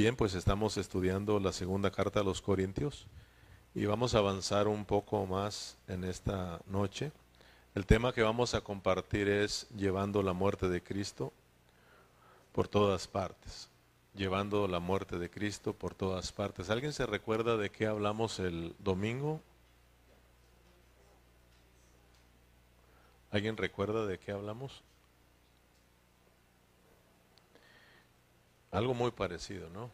Bien, pues estamos estudiando la segunda carta a los Corintios y vamos a avanzar un poco más en esta noche. El tema que vamos a compartir es llevando la muerte de Cristo por todas partes. Llevando la muerte de Cristo por todas partes. ¿Alguien se recuerda de qué hablamos el domingo? ¿Alguien recuerda de qué hablamos? Algo muy parecido, ¿no?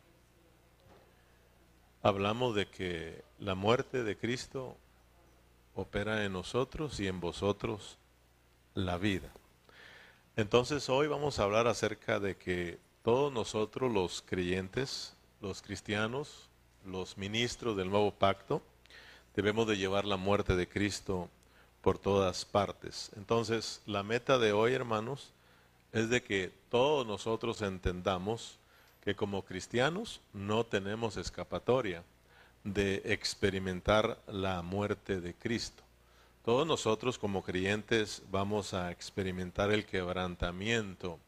Hablamos de que la muerte de Cristo opera en nosotros y en vosotros la vida. Entonces hoy vamos a hablar acerca de que todos nosotros los creyentes, los cristianos, los ministros del nuevo pacto, debemos de llevar la muerte de Cristo por todas partes. Entonces la meta de hoy, hermanos, es de que todos nosotros entendamos que como cristianos no tenemos escapatoria de experimentar la muerte de Cristo. Todos nosotros como creyentes vamos a experimentar el quebrantamiento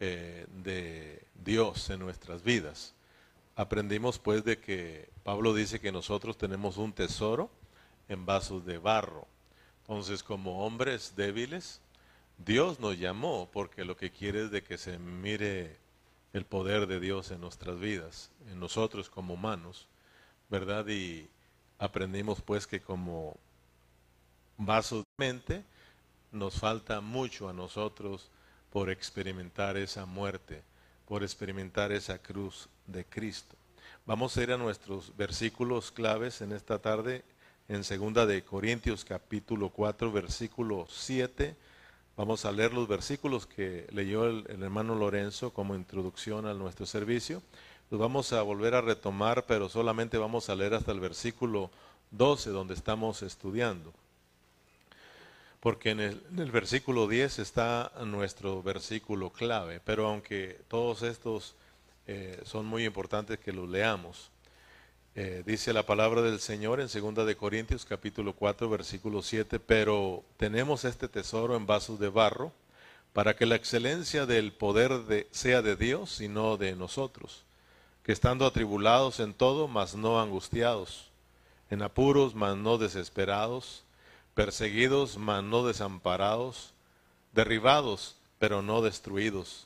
eh, de Dios en nuestras vidas. Aprendimos pues de que Pablo dice que nosotros tenemos un tesoro en vasos de barro. Entonces como hombres débiles, Dios nos llamó porque lo que quiere es de que se mire el poder de Dios en nuestras vidas, en nosotros como humanos, ¿verdad? Y aprendimos pues que como vasos de mente nos falta mucho a nosotros por experimentar esa muerte, por experimentar esa cruz de Cristo. Vamos a ir a nuestros versículos claves en esta tarde, en segunda de Corintios capítulo 4, versículo 7 Vamos a leer los versículos que leyó el, hermano Lorenzo como introducción a nuestro servicio. Los vamos a volver a retomar, pero solamente vamos a leer hasta el versículo 12, donde estamos estudiando. Porque en el, versículo 10 está nuestro versículo clave, pero aunque todos estos eh, son muy importantes que los leamos. Eh, dice la palabra del Señor en 2 de Corintios capítulo 4 versículo 7, pero tenemos este tesoro en vasos de barro para que la excelencia del poder de, sea de Dios y no de nosotros, que estando atribulados en todo, mas no angustiados, en apuros, mas no desesperados, perseguidos, mas no desamparados, derribados, pero no destruidos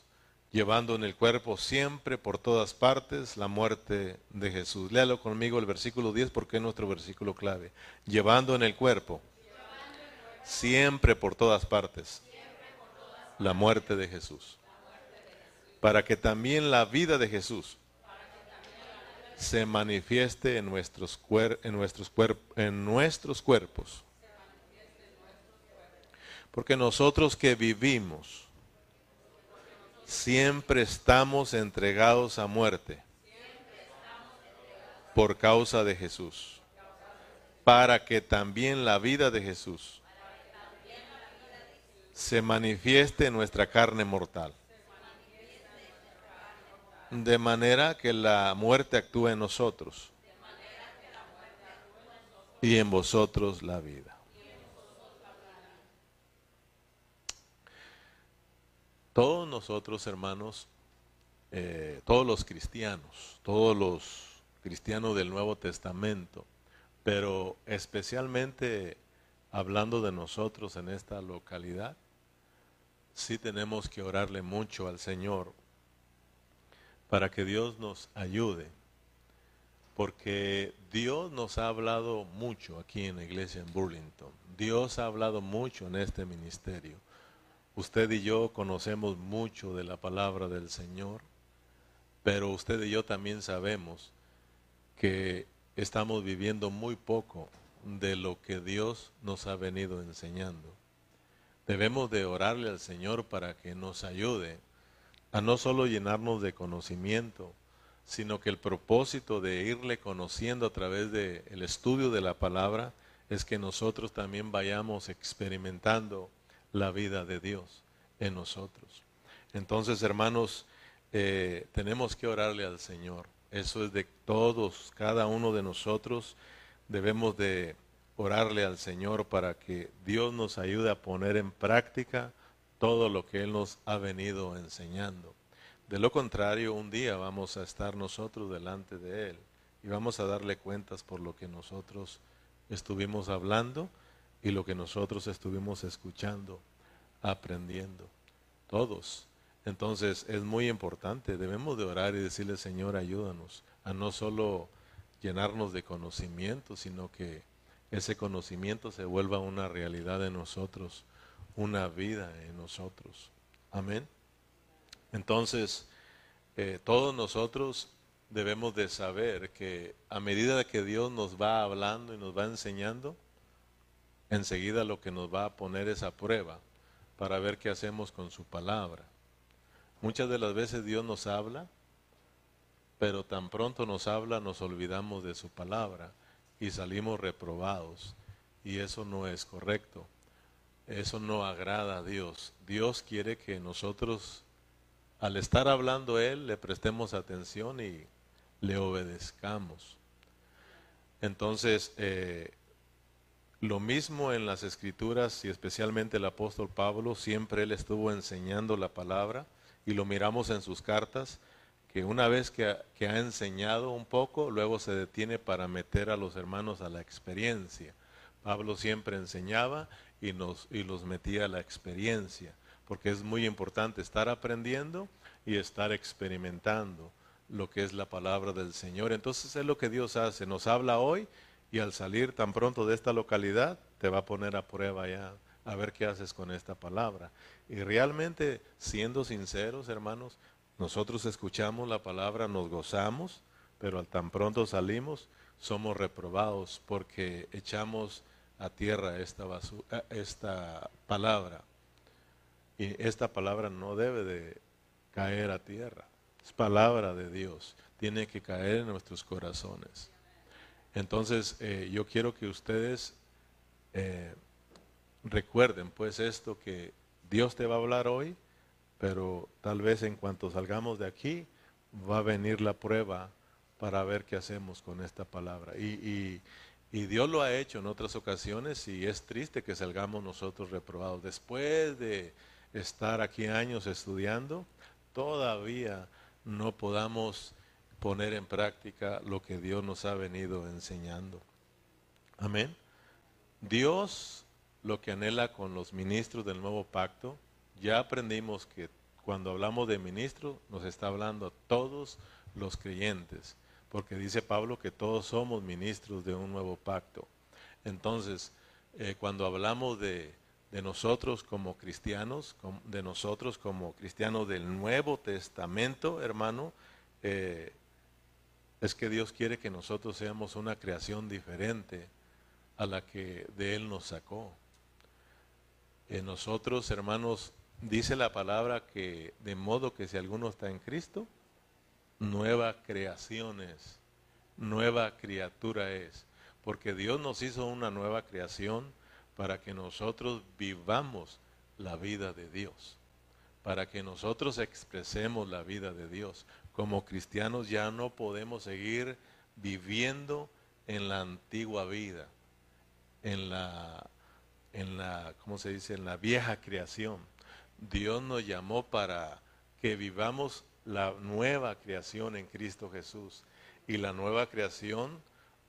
llevando en el cuerpo siempre por todas partes la muerte de Jesús. Léalo conmigo el versículo 10 porque es nuestro versículo clave. Llevando en el cuerpo siempre por todas partes la muerte de Jesús. Para que también la vida de Jesús se manifieste en nuestros, en nuestros, en nuestros cuerpos. Porque nosotros que vivimos, siempre estamos entregados a muerte por causa de Jesús, para que también la vida de Jesús se manifieste en nuestra carne mortal, de manera que la muerte actúe en nosotros y en vosotros la vida. Todos nosotros, hermanos, eh, todos los cristianos, todos los cristianos del Nuevo Testamento, pero especialmente hablando de nosotros en esta localidad, sí tenemos que orarle mucho al Señor para que Dios nos ayude, porque Dios nos ha hablado mucho aquí en la iglesia en Burlington, Dios ha hablado mucho en este ministerio Usted y yo conocemos mucho de la palabra del Señor, pero usted y yo también sabemos que estamos viviendo muy poco de lo que Dios nos ha venido enseñando. Debemos de orarle al Señor para que nos ayude a no solo llenarnos de conocimiento, sino que el propósito de irle conociendo a través del estudio de la palabra es que nosotros también vayamos experimentando la vida de Dios en nosotros. Entonces, hermanos, eh, tenemos que orarle al Señor. Eso es de todos, cada uno de nosotros debemos de orarle al Señor para que Dios nos ayude a poner en práctica todo lo que Él nos ha venido enseñando. De lo contrario, un día vamos a estar nosotros delante de Él y vamos a darle cuentas por lo que nosotros estuvimos hablando y lo que nosotros estuvimos escuchando, aprendiendo. Todos. Entonces es muy importante, debemos de orar y decirle, Señor, ayúdanos a no solo llenarnos de conocimiento, sino que ese conocimiento se vuelva una realidad en nosotros, una vida en nosotros. Amén. Entonces, eh, todos nosotros debemos de saber que a medida que Dios nos va hablando y nos va enseñando, enseguida lo que nos va a poner es a prueba para ver qué hacemos con su palabra. Muchas de las veces Dios nos habla, pero tan pronto nos habla nos olvidamos de su palabra y salimos reprobados. Y eso no es correcto. Eso no agrada a Dios. Dios quiere que nosotros, al estar hablando Él, le prestemos atención y le obedezcamos. Entonces, eh, lo mismo en las escrituras y especialmente el apóstol Pablo, siempre él estuvo enseñando la palabra y lo miramos en sus cartas, que una vez que, que ha enseñado un poco, luego se detiene para meter a los hermanos a la experiencia. Pablo siempre enseñaba y, nos, y los metía a la experiencia, porque es muy importante estar aprendiendo y estar experimentando lo que es la palabra del Señor. Entonces es lo que Dios hace, nos habla hoy y al salir tan pronto de esta localidad te va a poner a prueba ya a ver qué haces con esta palabra. Y realmente, siendo sinceros, hermanos, nosotros escuchamos la palabra, nos gozamos, pero al tan pronto salimos, somos reprobados porque echamos a tierra esta, esta palabra. Y esta palabra no debe de caer a tierra. Es palabra de Dios. Tiene que caer en nuestros corazones. Entonces, eh, yo quiero que ustedes eh, recuerden pues esto que Dios te va a hablar hoy, pero tal vez en cuanto salgamos de aquí va a venir la prueba para ver qué hacemos con esta palabra. Y, y Dios lo ha hecho en otras ocasiones y es triste que salgamos nosotros reprobados. Después de estar aquí años estudiando, todavía no podamos poner en práctica lo que Dios nos ha venido enseñando. Amén. Dios lo que anhela con los ministros del nuevo pacto, ya aprendimos que cuando hablamos de ministro nos está hablando a todos los creyentes, porque dice Pablo que todos somos ministros de un nuevo pacto. Entonces, eh, cuando hablamos de, de nosotros como cristianos, de nosotros como cristianos del Nuevo Testamento, hermano, eh, es que Dios quiere que nosotros seamos una creación diferente a la que de Él nos sacó. En nosotros, hermanos, dice la palabra que de modo que si alguno está en Cristo, nueva creación es, nueva criatura es, porque Dios nos hizo una nueva creación para que nosotros vivamos la vida de Dios, para que nosotros expresemos la vida de Dios. Como cristianos ya no podemos seguir viviendo en la antigua vida, en la, en la, ¿cómo se dice?, en la vieja creación. Dios nos llamó para que vivamos la nueva creación en Cristo Jesús. Y la nueva creación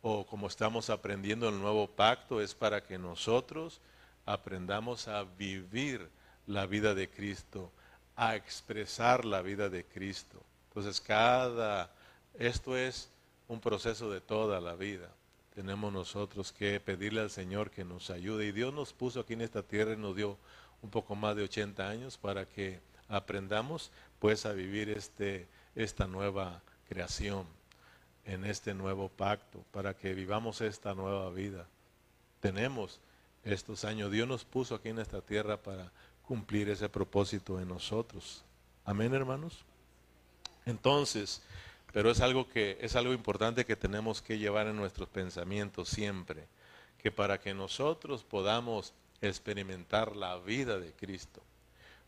o como estamos aprendiendo el nuevo pacto, es para que nosotros aprendamos a vivir la vida de Cristo, a expresar la vida de Cristo. Entonces, cada, esto es un proceso de toda la vida. Tenemos nosotros que pedirle al Señor que nos ayude. Y Dios nos puso aquí en esta tierra y nos dio un poco más de 80 años para que aprendamos pues a vivir este, esta nueva creación en este nuevo pacto, para que vivamos esta nueva vida. Tenemos estos años, Dios nos puso aquí en esta tierra para cumplir ese propósito en nosotros. Amén, hermanos. Entonces, pero es algo que es algo importante que tenemos que llevar en nuestros pensamientos siempre, que para que nosotros podamos experimentar la vida de Cristo,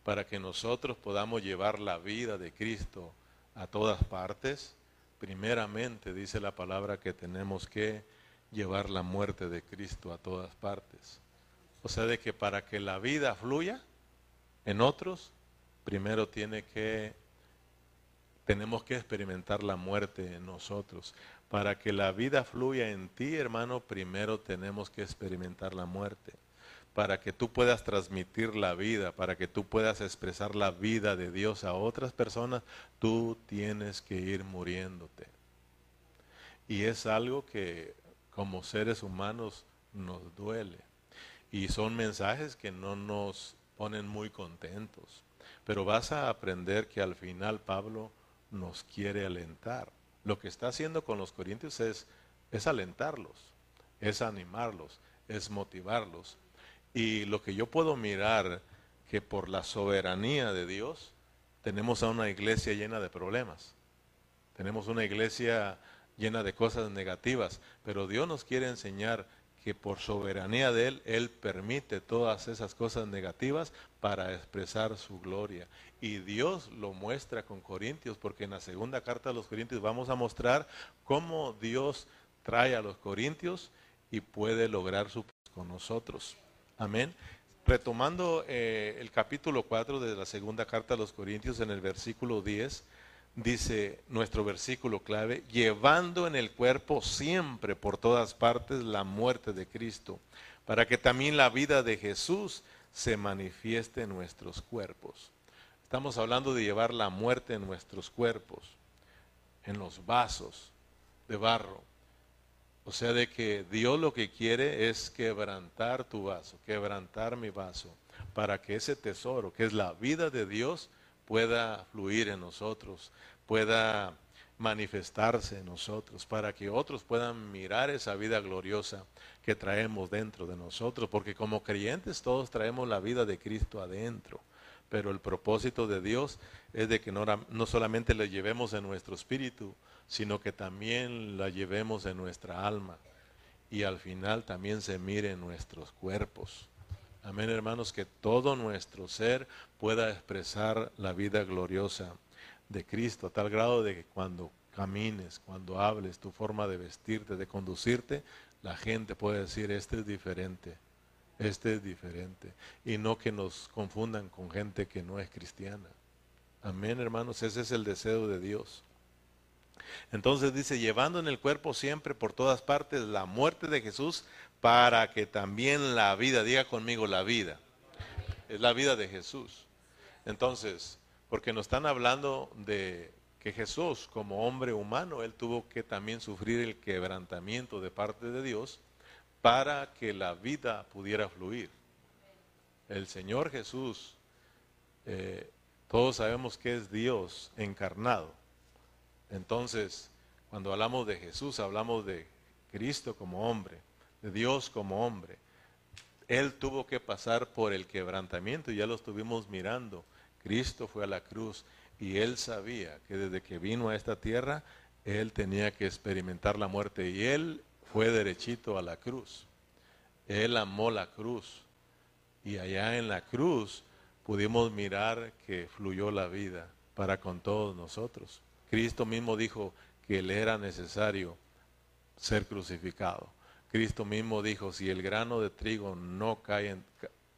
para que nosotros podamos llevar la vida de Cristo a todas partes, primeramente dice la palabra que tenemos que llevar la muerte de Cristo a todas partes. O sea, de que para que la vida fluya en otros, primero tiene que tenemos que experimentar la muerte en nosotros. Para que la vida fluya en ti, hermano, primero tenemos que experimentar la muerte. Para que tú puedas transmitir la vida, para que tú puedas expresar la vida de Dios a otras personas, tú tienes que ir muriéndote. Y es algo que como seres humanos nos duele. Y son mensajes que no nos ponen muy contentos. Pero vas a aprender que al final Pablo nos quiere alentar. Lo que está haciendo con los corintios es, alentarlos, es animarlos, es motivarlos. Y lo que yo puedo mirar, que por la soberanía de Dios, tenemos a una iglesia llena de problemas. Tenemos una iglesia llena de cosas negativas, pero Dios nos quiere enseñar que por soberanía de Él, Él permite todas esas cosas negativas para expresar su gloria. Y Dios lo muestra con Corintios, porque en la segunda carta de los Corintios vamos a mostrar cómo Dios trae a los Corintios y puede lograr su con nosotros. Amén. Retomando eh, el capítulo 4 de la segunda carta a los Corintios en el versículo 10, dice nuestro versículo clave, llevando en el cuerpo siempre por todas partes la muerte de Cristo, para que también la vida de Jesús se manifieste en nuestros cuerpos. Estamos hablando de llevar la muerte en nuestros cuerpos, en los vasos de barro. O sea, de que Dios lo que quiere es quebrantar tu vaso, quebrantar mi vaso, para que ese tesoro, que es la vida de Dios, pueda fluir en nosotros, pueda manifestarse en nosotros, para que otros puedan mirar esa vida gloriosa que traemos dentro de nosotros, porque como creyentes todos traemos la vida de Cristo adentro, pero el propósito de Dios es de que no, solamente la llevemos en nuestro espíritu, sino que también la llevemos en nuestra alma y al final también se mire en nuestros cuerpos. Amén, hermanos, que todo nuestro ser pueda expresar la vida gloriosa de Cristo, a tal grado de que cuando camines, cuando hables, tu forma de vestirte, de conducirte, la gente puede decir, este es diferente, este es diferente. Y no que nos confundan con gente que no es cristiana. Amén, hermanos, ese es el deseo de Dios. Entonces dice, llevando en el cuerpo siempre por todas partes la muerte de Jesús, para que también la vida, diga conmigo la vida, es la vida de Jesús. Entonces, porque nos están hablando de que Jesús, como hombre humano, él tuvo que también sufrir el quebrantamiento de parte de Dios para que la vida pudiera fluir. El Señor Jesús, eh, todos sabemos que es Dios encarnado. Entonces, cuando hablamos de Jesús, hablamos de Cristo como hombre. Dios como hombre. Él tuvo que pasar por el quebrantamiento, y ya lo estuvimos mirando. Cristo fue a la cruz y él sabía que desde que vino a esta tierra, él tenía que experimentar la muerte y él fue derechito a la cruz. Él amó la cruz y allá en la cruz pudimos mirar que fluyó la vida para con todos nosotros. Cristo mismo dijo que le era necesario ser crucificado. Cristo mismo dijo, si el grano de trigo no cae en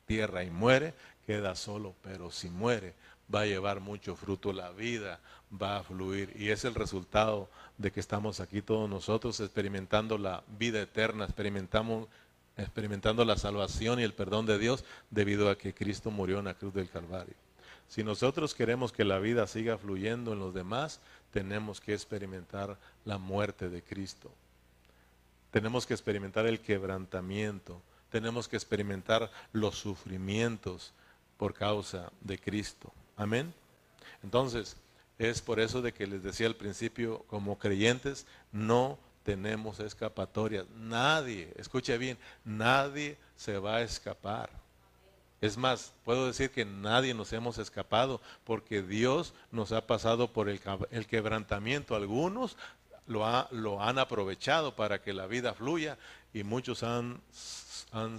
tierra y muere, queda solo, pero si muere, va a llevar mucho fruto, la vida va a fluir. Y es el resultado de que estamos aquí todos nosotros experimentando la vida eterna, experimentamos, experimentando la salvación y el perdón de Dios debido a que Cristo murió en la cruz del Calvario. Si nosotros queremos que la vida siga fluyendo en los demás, tenemos que experimentar la muerte de Cristo. Tenemos que experimentar el quebrantamiento, tenemos que experimentar los sufrimientos por causa de Cristo. Amén. Entonces, es por eso de que les decía al principio, como creyentes, no tenemos escapatoria. Nadie, escuche bien, nadie se va a escapar. Es más, puedo decir que nadie nos hemos escapado porque Dios nos ha pasado por el, quebrantamiento. Algunos lo, han aprovechado para que la vida fluya y muchos han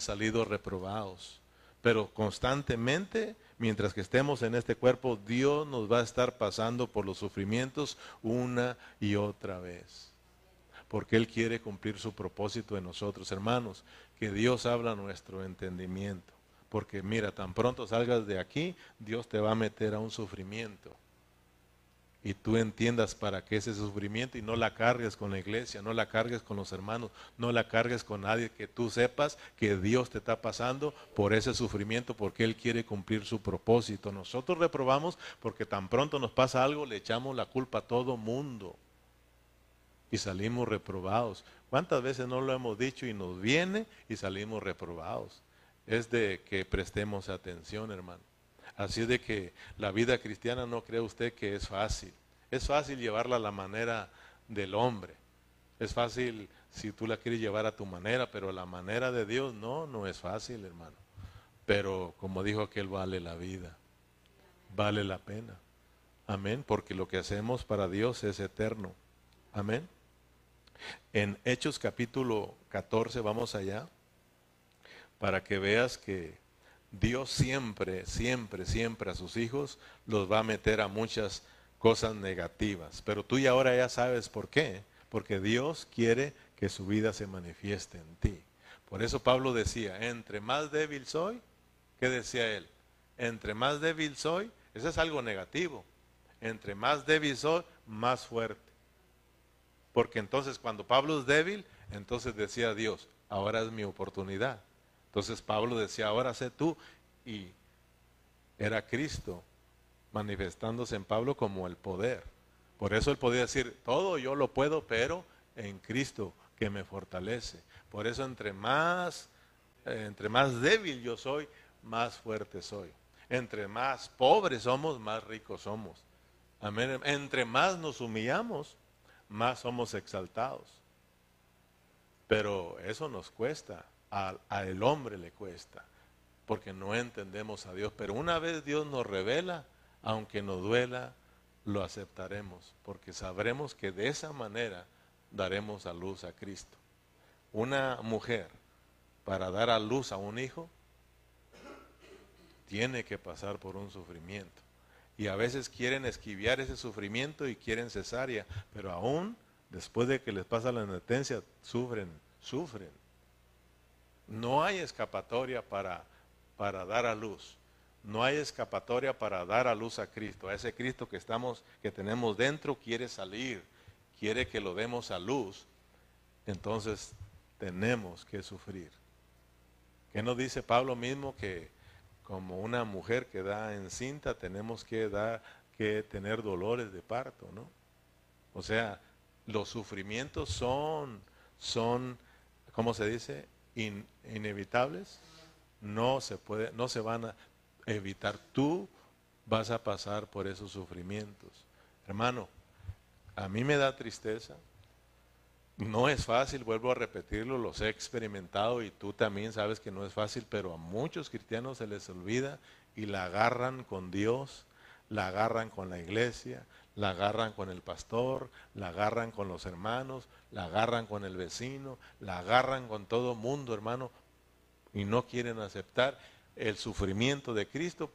salido reprobados. Pero constantemente, mientras que estemos en este cuerpo, Dios nos va a estar pasando por los sufrimientos una y otra vez. Porque Él quiere cumplir su propósito en nosotros, hermanos, que Dios habla nuestro entendimiento. Porque mira, tan pronto salgas de aquí, Dios te va a meter a un sufrimiento y tú entiendas para qué ese sufrimiento y no la cargues con la iglesia, no la cargues con los hermanos, no la cargues con nadie, que tú sepas que Dios te está pasando por ese sufrimiento porque Él quiere cumplir su propósito. Nosotros reprobamos porque tan pronto nos pasa algo le echamos la culpa a todo mundo y salimos reprobados. ¿Cuántas veces no lo hemos dicho y nos viene y salimos reprobados? Es de que prestemos atención, hermano. Así de que la vida cristiana no cree usted que es fácil. Es fácil llevarla a la manera del hombre. Es fácil si tú la quieres llevar a tu manera, pero la manera de Dios no, no es fácil, hermano. Pero como dijo aquel, vale la vida. Vale la pena. Amén, porque lo que hacemos para Dios es eterno. Amén. En Hechos capítulo 14, vamos allá, para que veas que Dios siempre, siempre, siempre a sus hijos los va a meter a muchas cosas negativas. Pero tú y ahora ya sabes por qué. Porque Dios quiere que su vida se manifieste en ti. Por eso Pablo decía, entre más débil soy, ¿qué decía él? Entre más débil soy, eso es algo negativo. Entre más débil soy, más fuerte. Porque entonces cuando Pablo es débil, entonces decía Dios, ahora es mi oportunidad. Entonces Pablo decía, ahora sé tú. Y era Cristo manifestándose en Pablo como el poder. Por eso él podía decir, todo yo lo puedo, pero en Cristo que me fortalece. Por eso entre más, eh, entre más débil yo soy, más fuerte soy. Entre más pobres somos, más ricos somos. Amén. Entre más nos humillamos, más somos exaltados. Pero eso nos cuesta, al hombre le cuesta, porque no entendemos a Dios. Pero una vez Dios nos revela, aunque nos duela, lo aceptaremos, porque sabremos que de esa manera daremos a luz a Cristo. Una mujer, para dar a luz a un hijo, tiene que pasar por un sufrimiento y a veces quieren esquiviar ese sufrimiento y quieren cesárea, pero aún después de que les pasa la netencia, sufren, sufren. No hay escapatoria para, para dar a luz. No hay escapatoria para dar a luz a Cristo. A ese Cristo que estamos, que tenemos dentro quiere salir, quiere que lo demos a luz. Entonces tenemos que sufrir. ¿Qué nos dice Pablo mismo que como una mujer que da encinta, tenemos que, dar, que tener dolores de parto, ¿no? O sea, los sufrimientos son, son, ¿cómo se dice? Inevitables. No se puede, no se van a evitar. Tú vas a pasar por esos sufrimientos. Hermano, a mí me da tristeza no es fácil, vuelvo a repetirlo, los he experimentado y tú también sabes que no es fácil, pero a muchos cristianos se les olvida y la agarran con Dios, la agarran con la iglesia, la agarran con el pastor, la agarran con los hermanos, la agarran con el vecino, la agarran con todo mundo, hermano, y no quieren aceptar el sufrimiento de Cristo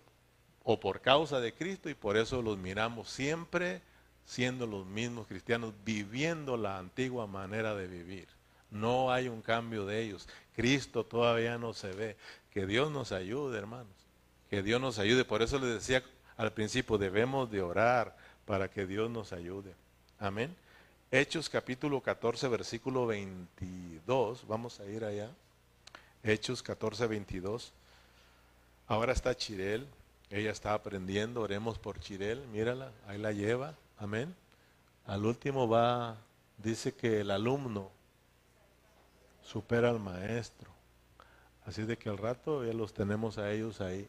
o por causa de Cristo y por eso los miramos siempre siendo los mismos cristianos, viviendo la antigua manera de vivir. No hay un cambio de ellos. Cristo todavía no se ve. Que Dios nos ayude, hermanos. Que Dios nos ayude. Por eso les decía al principio, debemos de orar para que Dios nos ayude. Amén. Hechos capítulo 14, versículo 22. Vamos a ir allá. Hechos 14, 22. Ahora está Chirel. Ella está aprendiendo. Oremos por Chirel. Mírala. Ahí la lleva. Amén. Al último va, dice que el alumno supera al maestro. Así de que al rato ya los tenemos a ellos ahí.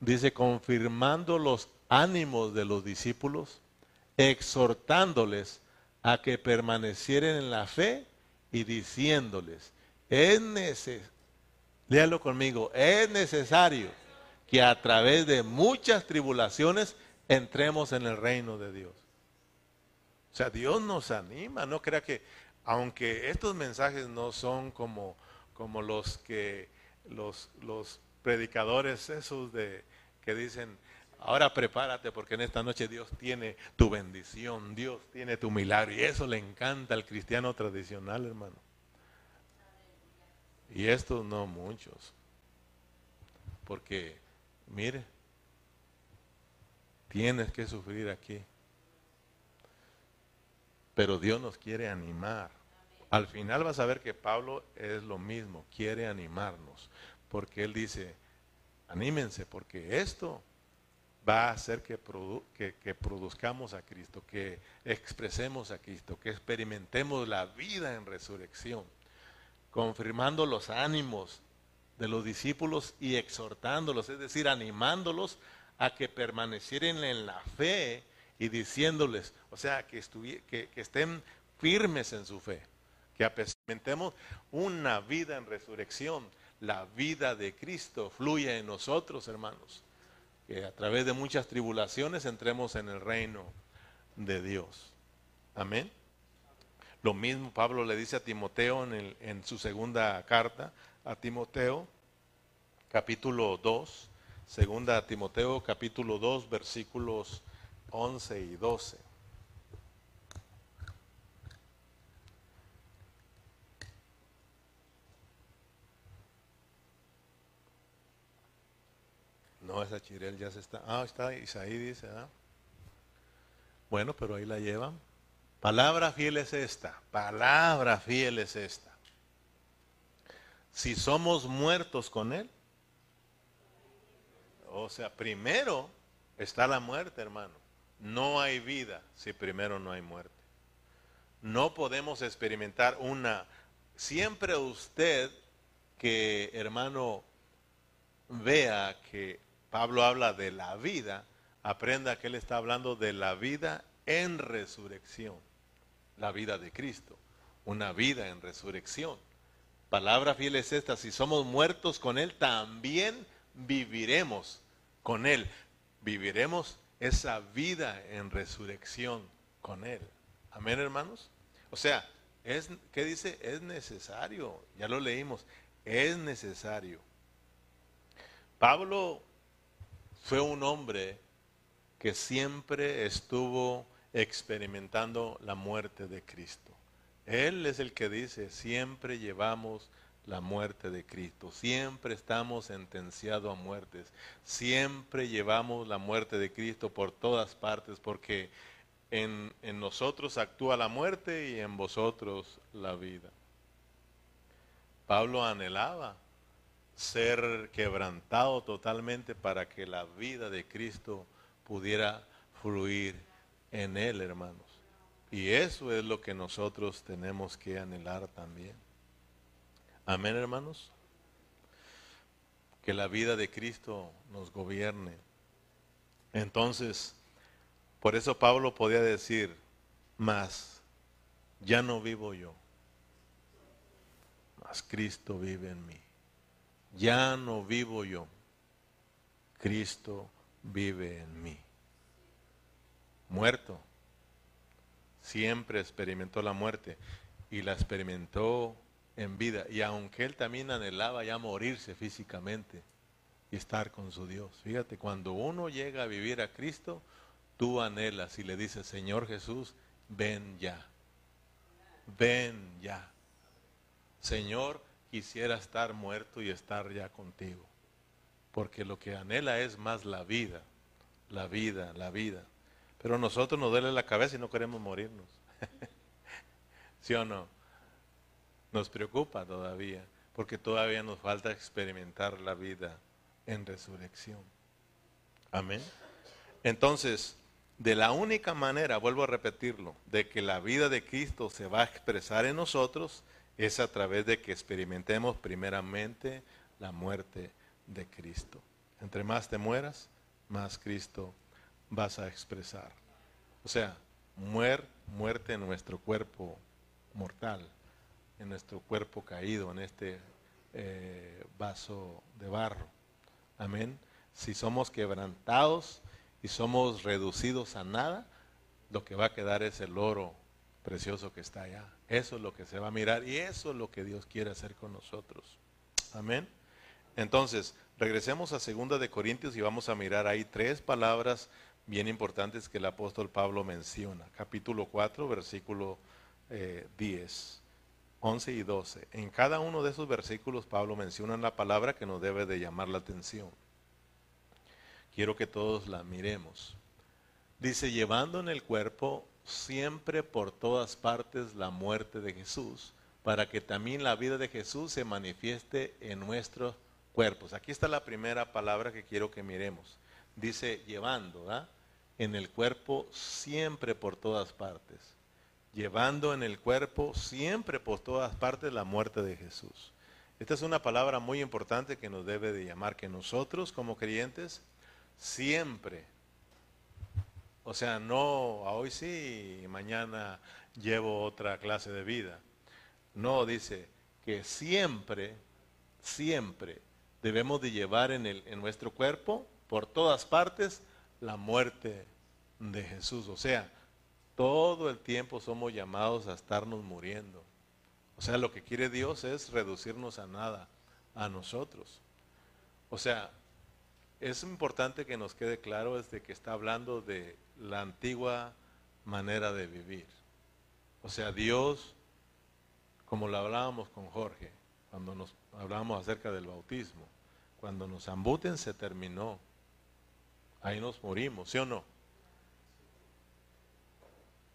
Dice, confirmando los ánimos de los discípulos, exhortándoles a que permanecieran en la fe y diciéndoles, es necesario, léalo conmigo, es necesario que a través de muchas tribulaciones entremos en el reino de Dios. O sea, Dios nos anima, no crea que, aunque estos mensajes no son como, como los que los, los predicadores esos de que dicen, ahora prepárate porque en esta noche Dios tiene tu bendición, Dios tiene tu milagro. Y eso le encanta al cristiano tradicional, hermano. Y estos no muchos. Porque, mire, tienes que sufrir aquí. Pero Dios nos quiere animar. Al final vas a ver que Pablo es lo mismo, quiere animarnos, porque él dice, anímense, porque esto va a hacer que, produzcamos a Cristo, que expresemos a Cristo, que experimentemos la vida en resurrección, confirmando los ánimos de los discípulos y exhortándolos, es decir, animándolos a que permanecieran en la fe y diciéndoles, o sea, que, que, que estén firmes en su fe, que experimentemos una vida en resurrección, la vida de Cristo fluye en nosotros, hermanos que a través de muchas tribulaciones entremos en el reino de Dios. Amén. Lo mismo Pablo le dice a Timoteo en, en su segunda carta, a Timoteo, capítulo 2, segunda a Timoteo, capítulo 2, versículos 11 y 12. No, esa Chirel ya se está. Ah, está Isaí, dice. Bueno, pero ahí la llevan. Palabra fiel es esta. Palabra fiel es esta. Si somos muertos con Él. O sea, primero está la muerte, hermano. No hay vida si primero no hay muerte. No podemos experimentar una... Siempre usted que, hermano, vea que Pablo habla de la vida, aprenda que él está hablando de la vida en resurrección, la vida de Cristo, una vida en resurrección. Palabra fiel es esta, si somos muertos con Él, también viviremos con Él. Viviremos esa vida en resurrección con Él. Amén, hermanos. O sea, es, ¿qué dice? Es necesario, ya lo leímos, es necesario. Pablo fue un hombre que siempre estuvo experimentando la muerte de Cristo. Él es el que dice, siempre llevamos la muerte de Cristo, siempre estamos sentenciados a muertes, siempre llevamos la muerte de Cristo por todas partes, porque en, en nosotros actúa la muerte y en vosotros la vida. Pablo anhelaba ser quebrantado totalmente para que la vida de Cristo pudiera fluir en él, hermanos. Y eso es lo que nosotros tenemos que anhelar también. Amén, hermanos. Que la vida de Cristo nos gobierne. Entonces, por eso Pablo podía decir, más, ya no vivo yo, mas Cristo vive en mí. Ya no vivo yo, Cristo vive en mí. Muerto, siempre experimentó la muerte y la experimentó en vida. Y aunque él también anhelaba ya morirse físicamente y estar con su Dios. Fíjate, cuando uno llega a vivir a Cristo, tú anhelas y le dices, Señor Jesús, ven ya. Ven ya. Señor, quisiera estar muerto y estar ya contigo. Porque lo que anhela es más la vida, la vida, la vida. Pero nosotros nos duele la cabeza y no queremos morirnos. ¿Sí o no? Nos preocupa todavía, porque todavía nos falta experimentar la vida en resurrección. Amén. Entonces, de la única manera, vuelvo a repetirlo, de que la vida de Cristo se va a expresar en nosotros es a través de que experimentemos primeramente la muerte de Cristo. Entre más te mueras, más Cristo vas a expresar. O sea, muer, muerte en nuestro cuerpo mortal, en nuestro cuerpo caído, en este eh, vaso de barro. Amén. Si somos quebrantados y somos reducidos a nada, lo que va a quedar es el oro precioso que está allá. Eso es lo que se va a mirar y eso es lo que Dios quiere hacer con nosotros. Amén. Entonces, regresemos a Segunda de Corintios y vamos a mirar ahí tres palabras bien importantes que el apóstol Pablo menciona. Capítulo 4, versículo 10, eh, 11 y 12. En cada uno de esos versículos Pablo menciona la palabra que nos debe de llamar la atención. Quiero que todos la miremos. Dice, llevando en el cuerpo siempre por todas partes la muerte de Jesús, para que también la vida de Jesús se manifieste en nuestros cuerpos. Aquí está la primera palabra que quiero que miremos. Dice, llevando, ¿ah? En el cuerpo siempre por todas partes. Llevando en el cuerpo siempre por todas partes la muerte de Jesús. Esta es una palabra muy importante que nos debe de llamar que nosotros como creyentes siempre, o sea, no a hoy sí mañana llevo otra clase de vida. No, dice que siempre, siempre debemos de llevar en, el, en nuestro cuerpo, por todas partes, la muerte de Jesús. O sea, todo el tiempo somos llamados a estarnos muriendo. O sea, lo que quiere Dios es reducirnos a nada, a nosotros. O sea, es importante que nos quede claro desde que está hablando de la antigua manera de vivir. O sea, Dios, como lo hablábamos con Jorge, cuando nos hablábamos acerca del bautismo, cuando nos ambuten se terminó. Ahí nos morimos, ¿sí o no?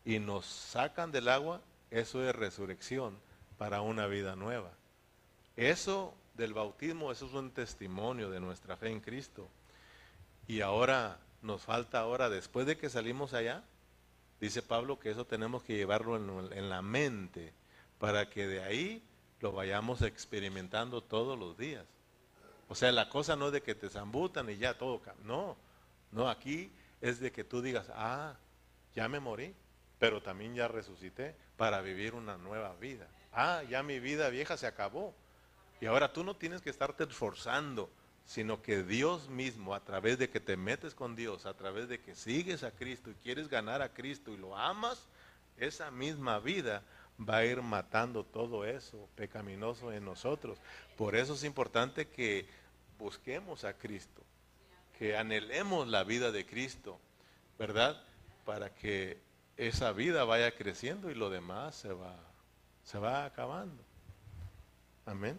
Y nos sacan del agua, eso es resurrección para una vida nueva. Eso del bautismo, eso es un testimonio de nuestra fe en Cristo. Y ahora nos falta ahora, después de que salimos allá, dice Pablo que eso tenemos que llevarlo en, la mente para que de ahí lo vayamos experimentando todos los días. O sea, la cosa no es de que te zambutan y ya todo. No, no, aquí es de que tú digas, ah, ya me morí, pero también ya resucité para vivir una nueva vida ah, ya mi vida vieja se acabó. Y ahora tú no tienes que estarte esforzando, sino que Dios mismo, a través de que te metes con Dios, a través de que sigues a Cristo y quieres ganar a Cristo y lo amas, esa misma vida va a ir matando todo eso pecaminoso en nosotros. Por eso es importante que busquemos a Cristo, que anhelemos la vida de Cristo, ¿verdad? Para que esa vida vaya creciendo y lo demás se va se va acabando. Amén.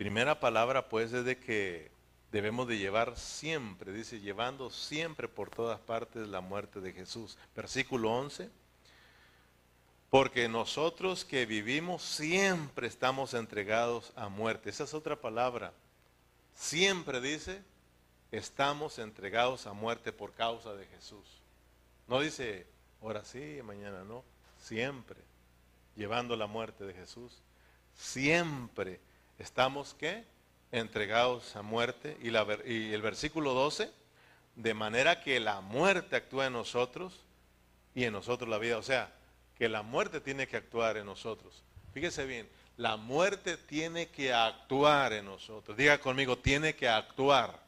Primera palabra pues es de que debemos de llevar siempre, dice, llevando siempre por todas partes la muerte de Jesús. Versículo 11. Porque nosotros que vivimos siempre estamos entregados a muerte. Esa es otra palabra. Siempre dice, estamos entregados a muerte por causa de Jesús. No dice, ahora sí, mañana no. Siempre llevando la muerte de Jesús. Siempre estamos, ¿qué? Entregados a muerte. Y, y el versículo 12, de manera que la muerte actúa en nosotros y en nosotros la vida. O sea, que la muerte tiene que actuar en nosotros. Fíjese bien, la muerte tiene que actuar en nosotros. Diga conmigo, tiene que actuar.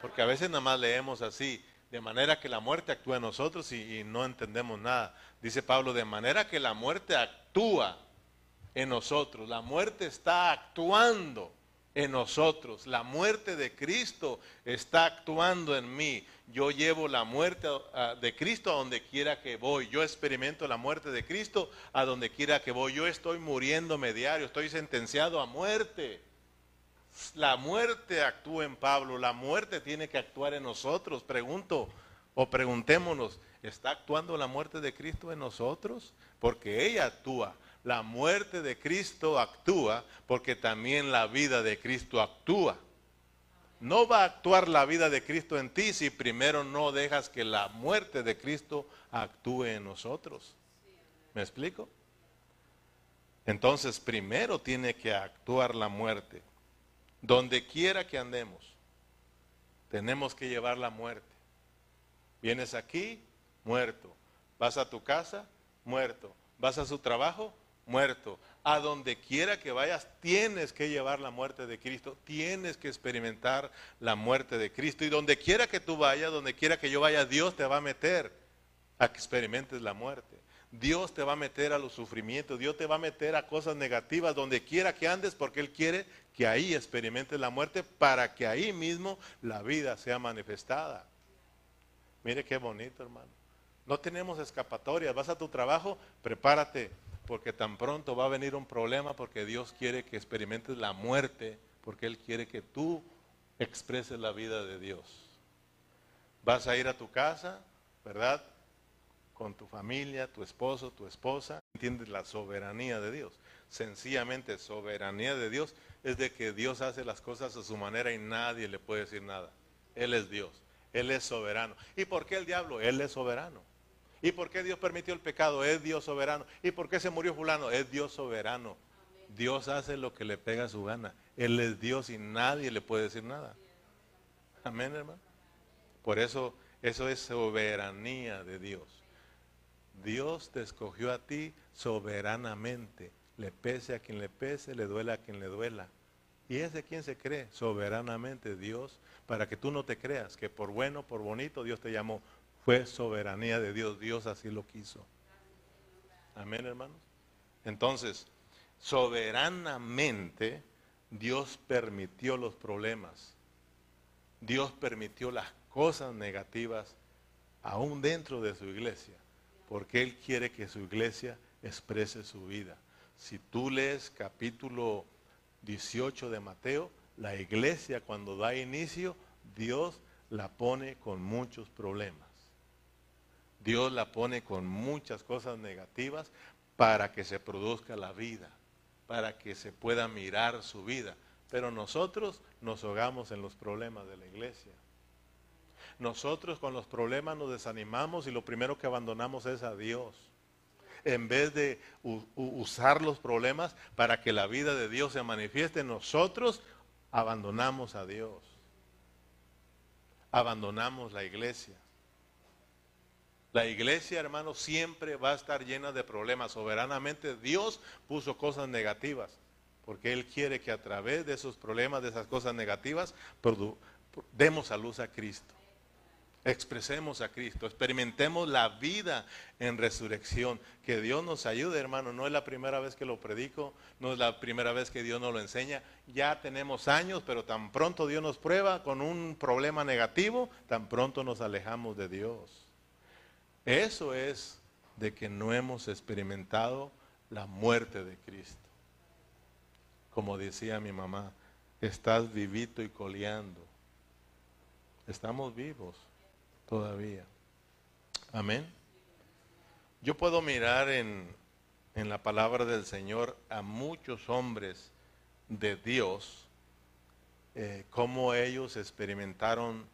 Porque a veces nada más leemos así, de manera que la muerte actúa en nosotros y, no entendemos nada. Dice Pablo, de manera que la muerte actúa en nosotros, la muerte está actuando en nosotros, la muerte de Cristo está actuando en mí. Yo llevo la muerte de Cristo a donde quiera que voy, yo experimento la muerte de Cristo a donde quiera que voy, yo estoy muriéndome diario, estoy sentenciado a muerte. La muerte actúa en Pablo, la muerte tiene que actuar en nosotros. Pregunto o preguntémonos, ¿está actuando la muerte de Cristo en nosotros? Porque ella actúa. La muerte de Cristo actúa porque también la vida de Cristo actúa. No va a actuar la vida de Cristo en ti si primero no dejas que la muerte de Cristo actúe en nosotros. ¿Me explico? Entonces primero tiene que actuar la muerte. Donde quiera que andemos, tenemos que llevar la muerte. Vienes aquí, muerto. Vas a tu casa, muerto. Vas a su trabajo, muerto. A donde quiera que vayas, tienes que llevar la muerte de Cristo. Tienes que experimentar la muerte de Cristo. Y donde quiera que tú vayas, donde quiera que yo vaya, Dios te va a meter a que experimentes la muerte. Dios te va a meter a los sufrimientos, Dios te va a meter a cosas negativas donde quiera que andes porque Él quiere que ahí experimentes la muerte para que ahí mismo la vida sea manifestada. Mire qué bonito, hermano. No tenemos escapatorias. Vas a tu trabajo, prepárate, porque tan pronto va a venir un problema porque Dios quiere que experimentes la muerte, porque Él quiere que tú expreses la vida de Dios. Vas a ir a tu casa, ¿verdad? Con tu familia, tu esposo, tu esposa. ¿Entiendes la soberanía de Dios? Sencillamente, soberanía de Dios es de que Dios hace las cosas a su manera y nadie le puede decir nada. Él es Dios, Él es soberano. ¿Y por qué el diablo? Él es soberano. ¿Y por qué Dios permitió el pecado? Es Dios soberano. ¿Y por qué se murió fulano? Es Dios soberano. Dios hace lo que le pega a su gana. Él es Dios y nadie le puede decir nada. Amén, hermano. Por eso, eso es soberanía de Dios. Dios te escogió a ti soberanamente. Le pese a quien le pese, le duela a quien le duela. ¿Y es de quien se cree? Soberanamente Dios, para que tú no te creas que por bueno, por bonito, Dios te llamó. Fue soberanía de Dios, Dios así lo quiso. Amén, hermanos. Entonces, soberanamente Dios permitió los problemas. Dios permitió las cosas negativas aún dentro de su iglesia, porque Él quiere que su iglesia exprese su vida. Si tú lees capítulo 18 de Mateo, la iglesia cuando da inicio, Dios la pone con muchos problemas. Dios la pone con muchas cosas negativas para que se produzca la vida, para que se pueda mirar su vida. Pero nosotros nos ahogamos en los problemas de la iglesia. Nosotros con los problemas nos desanimamos y lo primero que abandonamos es a Dios. En vez de usar los problemas para que la vida de Dios se manifieste, nosotros abandonamos a Dios. Abandonamos la iglesia. La iglesia, hermano, siempre va a estar llena de problemas. Soberanamente Dios puso cosas negativas, porque Él quiere que a través de esos problemas, de esas cosas negativas, demos a luz a Cristo. Expresemos a Cristo, experimentemos la vida en resurrección. Que Dios nos ayude, hermano. No es la primera vez que lo predico, no es la primera vez que Dios nos lo enseña. Ya tenemos años, pero tan pronto Dios nos prueba con un problema negativo, tan pronto nos alejamos de Dios. Eso es de que no hemos experimentado la muerte de Cristo. Como decía mi mamá, estás vivito y coleando. Estamos vivos todavía. Amén. Yo puedo mirar en, en la palabra del Señor a muchos hombres de Dios, eh, cómo ellos experimentaron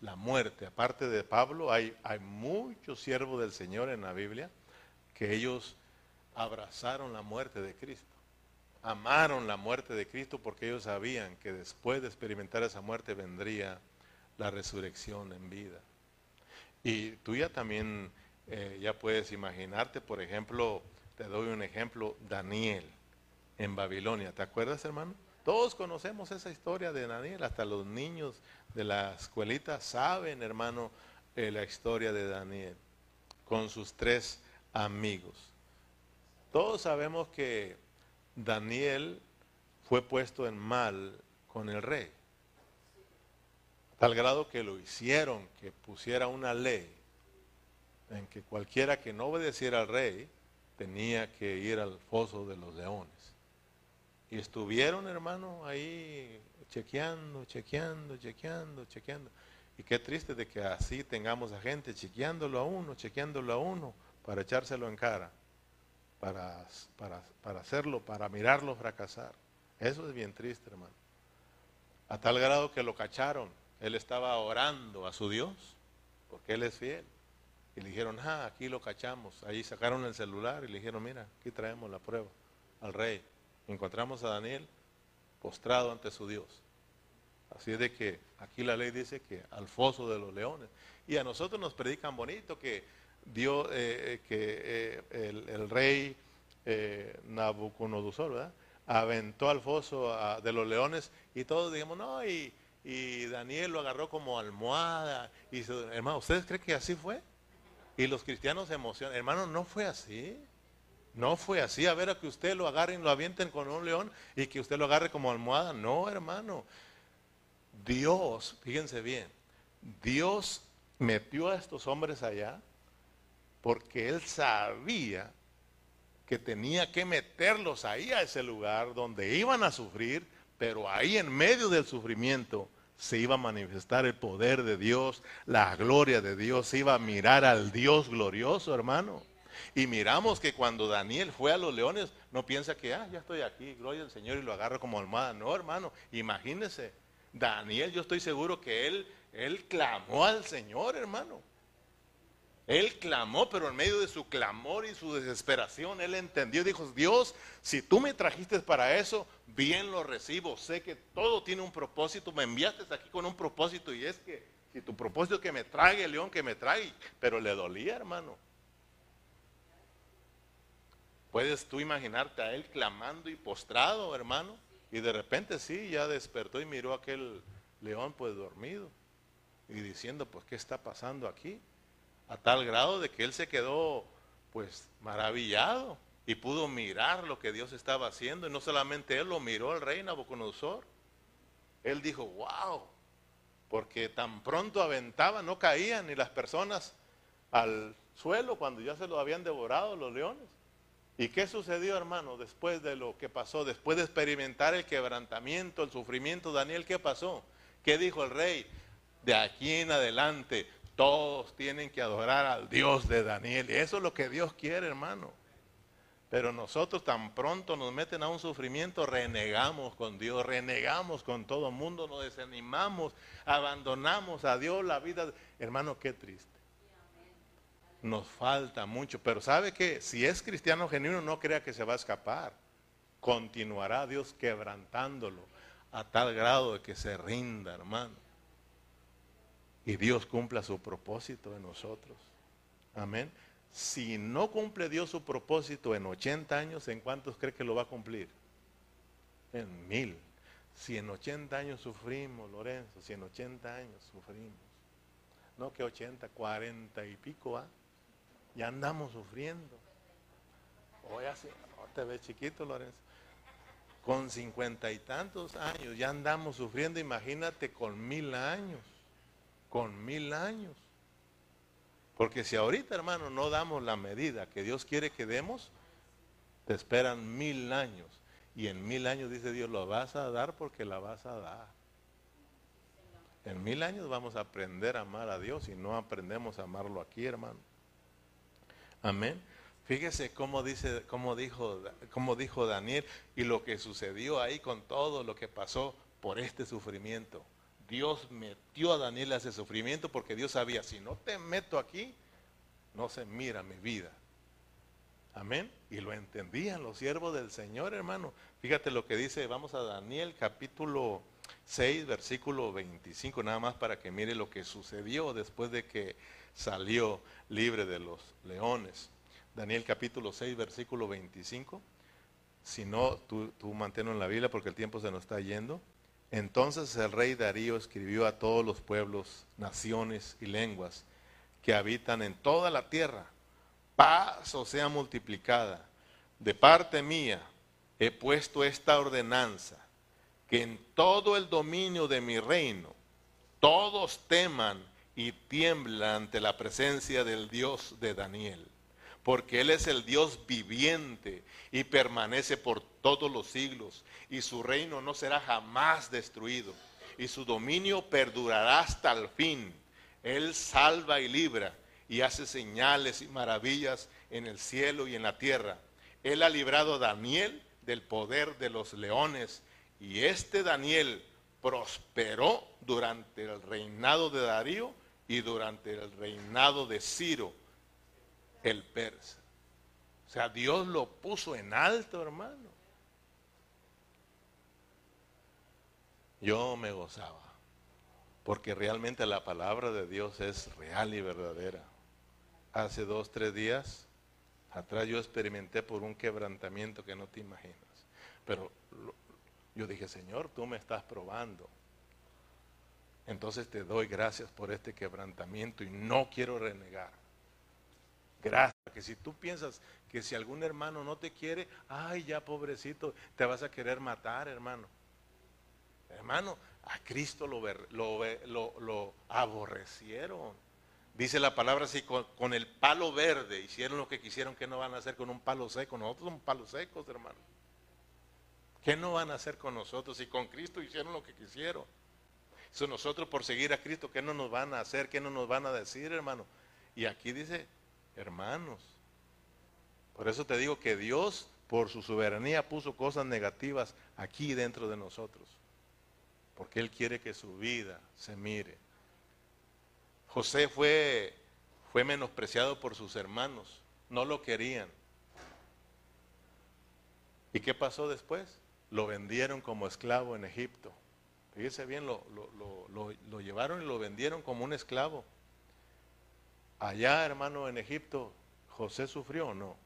la muerte. Aparte de Pablo, hay, hay muchos siervos del Señor en la Biblia que ellos abrazaron la muerte de Cristo. Amaron la muerte de Cristo porque ellos sabían que después de experimentar esa muerte vendría la resurrección en vida. Y tú ya también eh, ya puedes imaginarte, por ejemplo, te doy un ejemplo, Daniel en Babilonia. ¿Te acuerdas, hermano? Todos conocemos esa historia de Daniel, hasta los niños de la escuelita saben, hermano, eh, la historia de Daniel con sus tres amigos. Todos sabemos que Daniel fue puesto en mal con el rey, tal grado que lo hicieron que pusiera una ley en que cualquiera que no obedeciera al rey tenía que ir al foso de los leones. Y estuvieron, hermano, ahí chequeando, chequeando, chequeando, chequeando. Y qué triste de que así tengamos a gente chequeándolo a uno, chequeándolo a uno, para echárselo en cara, para, para, hacerlo, para mirarlo fracasar. Eso es bien triste, hermano. A tal grado que lo cacharon. Él estaba orando a su Dios, porque Él es fiel. Y le dijeron, ah, aquí lo cachamos. Ahí sacaron el celular y le dijeron, mira, aquí traemos la prueba al rey encontramos a Daniel postrado ante su Dios. Así es de que aquí la ley dice que al foso de los leones. Y a nosotros nos predican bonito que Dios, eh, que eh, el, rey eh, Nabucodonosor, ¿verdad? Aventó al foso de los leones y todos digamos, no, y, y Daniel lo agarró como almohada. Y hermano, ¿ustedes creen que así fue? Y los cristianos se emocionan. Hermano, no fue así. No fue así, a ver a que usted lo agarren, lo avienten con un león y que usted lo agarre como almohada. No, hermano. Dios, fíjense bien, Dios metió a estos hombres allá porque Él sabía que tenía que meterlos ahí a ese lugar donde iban a sufrir, pero ahí en medio del sufrimiento se iba a manifestar el poder de Dios, la gloria de Dios, se iba a mirar al Dios glorioso, hermano. Y miramos que cuando Daniel fue a los leones, no piensa que, ah, ya estoy aquí, gloria al Señor, y lo agarra como almohada. No, hermano, imagínese, Daniel, yo estoy seguro que él, él clamó al Señor, hermano. Él clamó, pero en medio de su clamor y su desesperación, él entendió, dijo, Dios, si tú me trajiste para eso, bien lo recibo. Sé que todo tiene un propósito, me enviaste aquí con un propósito y es que si tu propósito es que me trague león, que me trague, pero le dolía, hermano. Puedes tú imaginarte a él clamando y postrado, hermano, y de repente sí, ya despertó y miró a aquel león pues dormido y diciendo, pues, ¿qué está pasando aquí? A tal grado de que él se quedó pues maravillado y pudo mirar lo que Dios estaba haciendo. Y no solamente él lo miró el rey Nabucodonosor. Él dijo, wow, porque tan pronto aventaba, no caían ni las personas al suelo cuando ya se lo habían devorado los leones. ¿Y qué sucedió, hermano, después de lo que pasó? Después de experimentar el quebrantamiento, el sufrimiento, Daniel, ¿qué pasó? ¿Qué dijo el rey? De aquí en adelante todos tienen que adorar al Dios de Daniel. Y eso es lo que Dios quiere, hermano. Pero nosotros tan pronto nos meten a un sufrimiento, renegamos con Dios, renegamos con todo el mundo, nos desanimamos, abandonamos a Dios la vida. Hermano, qué triste. Nos falta mucho. Pero sabe que si es cristiano genuino, no crea que se va a escapar. Continuará Dios quebrantándolo a tal grado de que se rinda, hermano y Dios cumpla su propósito en nosotros. Amén. Si no cumple Dios su propósito en 80 años, ¿en cuántos cree que lo va a cumplir? En mil. Si en 80 años sufrimos, Lorenzo, si en 80 años sufrimos. No que 80, 40 y pico, ¿ah? Ya andamos sufriendo. Hoy así, no te ves chiquito, Lorenzo. Con cincuenta y tantos años ya andamos sufriendo, imagínate con mil años con mil años. Porque si ahorita, hermano, no damos la medida que Dios quiere que demos, te esperan mil años. Y en mil años dice Dios, lo vas a dar porque la vas a dar. En mil años vamos a aprender a amar a Dios y no aprendemos a amarlo aquí, hermano. Amén. Fíjese cómo dice, cómo dijo, cómo dijo Daniel y lo que sucedió ahí con todo lo que pasó por este sufrimiento. Dios metió a Daniel a ese sufrimiento porque Dios sabía, si no te meto aquí, no se mira mi vida. Amén. Y lo entendían los siervos del Señor, hermano. Fíjate lo que dice, vamos a Daniel capítulo 6, versículo 25, nada más para que mire lo que sucedió después de que salió libre de los leones. Daniel capítulo 6, versículo 25. Si no, tú, tú manténlo en la Biblia porque el tiempo se nos está yendo. Entonces el rey Darío escribió a todos los pueblos, naciones y lenguas que habitan en toda la tierra, paz o sea multiplicada. De parte mía he puesto esta ordenanza, que en todo el dominio de mi reino todos teman y tiemblan ante la presencia del Dios de Daniel porque Él es el Dios viviente y permanece por todos los siglos, y su reino no será jamás destruido, y su dominio perdurará hasta el fin. Él salva y libra, y hace señales y maravillas en el cielo y en la tierra. Él ha librado a Daniel del poder de los leones, y este Daniel prosperó durante el reinado de Darío y durante el reinado de Ciro el persa. O sea, Dios lo puso en alto, hermano. Yo me gozaba, porque realmente la palabra de Dios es real y verdadera. Hace dos, tres días atrás yo experimenté por un quebrantamiento que no te imaginas. Pero yo dije, Señor, tú me estás probando. Entonces te doy gracias por este quebrantamiento y no quiero renegar. Gracias. Que si tú piensas que si algún hermano no te quiere, ay, ya pobrecito, te vas a querer matar, hermano. Hermano, a Cristo lo, aborrecieron. Dice la palabra así, con, el palo verde, hicieron lo que quisieron, que no van a hacer con un palo seco? Nosotros somos palos secos, hermano. ¿Qué no van a hacer con nosotros? Y con Cristo hicieron lo que quisieron. So, nosotros por seguir a Cristo, ¿qué no nos van a hacer? ¿Qué no nos van a decir, hermano? Y aquí dice, hermanos. Por eso te digo que Dios, por su soberanía, puso cosas negativas aquí dentro de nosotros. Porque Él quiere que su vida se mire. José fue, fue menospreciado por sus hermanos. No lo querían. ¿Y qué pasó después? Lo vendieron como esclavo en Egipto. Fíjese bien, lo, lo, llevaron y lo vendieron como un esclavo. Allá, hermano, en Egipto, José sufrió o no.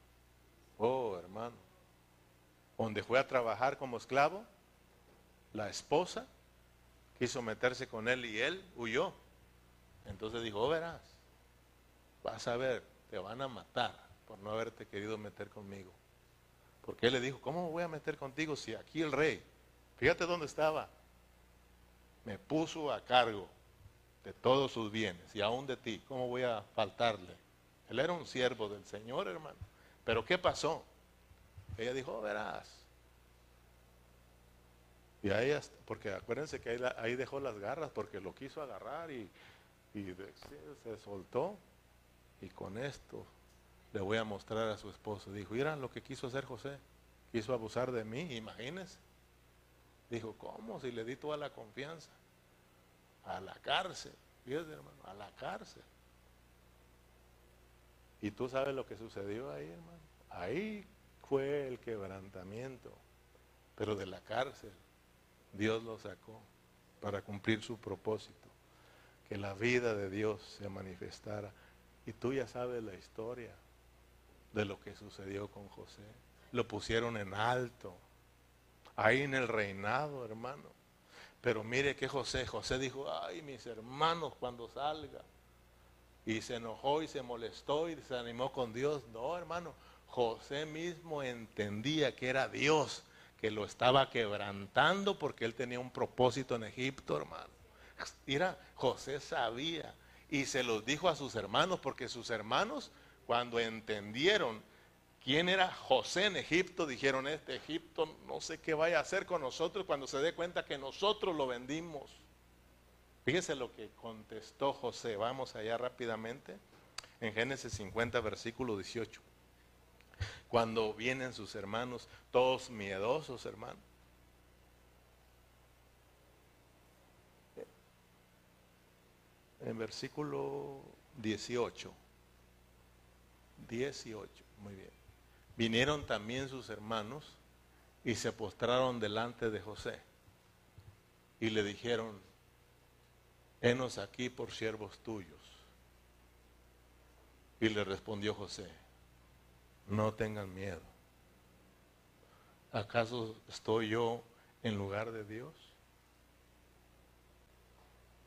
Oh, hermano. Donde fue a trabajar como esclavo, la esposa quiso meterse con él y él huyó. Entonces dijo, oh, verás, vas a ver, te van a matar por no haberte querido meter conmigo. Porque él le dijo, ¿cómo voy a meter contigo si aquí el rey, fíjate dónde estaba, me puso a cargo de todos sus bienes y aún de ti, ¿cómo voy a faltarle? Él era un siervo del Señor, hermano. Pero ¿qué pasó? Ella dijo, oh, verás. Y ahí, porque acuérdense que ahí, dejó las garras porque lo quiso agarrar y, se soltó. Y con esto le voy a mostrar a su esposo. Dijo, miran lo que quiso hacer José. Quiso abusar de mí, imagínense. Dijo, ¿cómo? Si le di toda la confianza. A la cárcel. Fíjate, hermano, a la cárcel. Y tú sabes lo que sucedió ahí, hermano. Ahí fue el quebrantamiento. Pero de la cárcel, Dios lo sacó para cumplir su propósito. Que la vida de Dios se manifestara. Y tú ya sabes la historia de lo que sucedió con José. Lo pusieron en alto, ahí en el reinado, hermano. Pero mire que José, José dijo, ay, mis hermanos, cuando salga. Y se enojó y se molestó y se animó con Dios. No, hermano, José mismo entendía que era Dios que lo estaba quebrantando porque él tenía un propósito en Egipto, hermano. Mira, José sabía y se los dijo a sus hermanos porque sus hermanos cuando entendieron quién era José en Egipto, dijeron, este Egipto no sé qué vaya a hacer con nosotros cuando se dé cuenta que nosotros lo vendimos. Fíjese lo que contestó José. Vamos allá rápidamente. En Génesis 50, versículo 18. Cuando vienen sus hermanos, todos miedosos, hermano. En versículo 18. 18, muy bien. Vinieron también sus hermanos y se postraron delante de José y le dijeron, henos aquí por siervos tuyos. Y le respondió José, no tengan miedo. ¿Acaso estoy yo en lugar de Dios?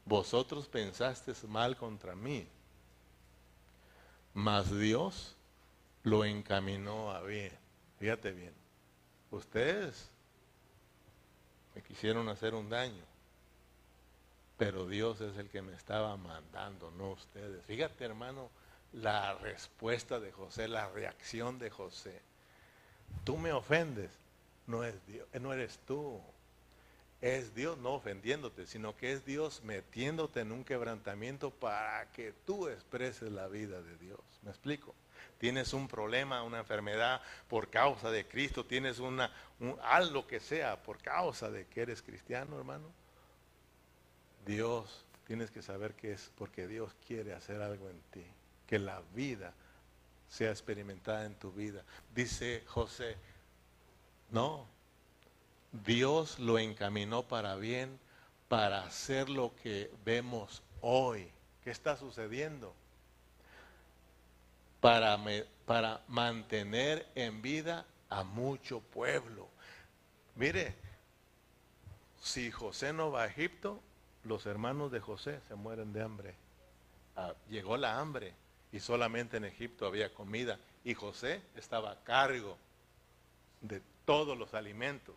Vosotros pensasteis mal contra mí mas Dios lo encaminó a bien. Fíjate bien, ustedes me quisieron hacer un daño, pero Dios es el que me estaba mandando, no ustedes. Fíjate hermano, la respuesta de José, la reacción de José. Tú me ofendes, no, es Dios, no eres tú, es Dios no ofendiéndote, sino que es Dios metiéndote en un quebrantamiento para que tú expreses la vida de Dios. ¿Me explico? Tienes un problema, una enfermedad por causa de Cristo, tienes una, algo que sea por causa de que eres cristiano, hermano. Dios, tienes que saber que es porque Dios quiere hacer algo en ti, que la vida sea experimentada en tu vida. Dice José, no, Dios lo encaminó para bien para hacer lo que vemos hoy. ¿Qué está sucediendo? Para, para mantener en vida a mucho pueblo. Mire, si José no va a Egipto, los hermanos de José se mueren de hambre. Ah, llegó la hambre y solamente en Egipto había comida y José estaba a cargo de todos los alimentos.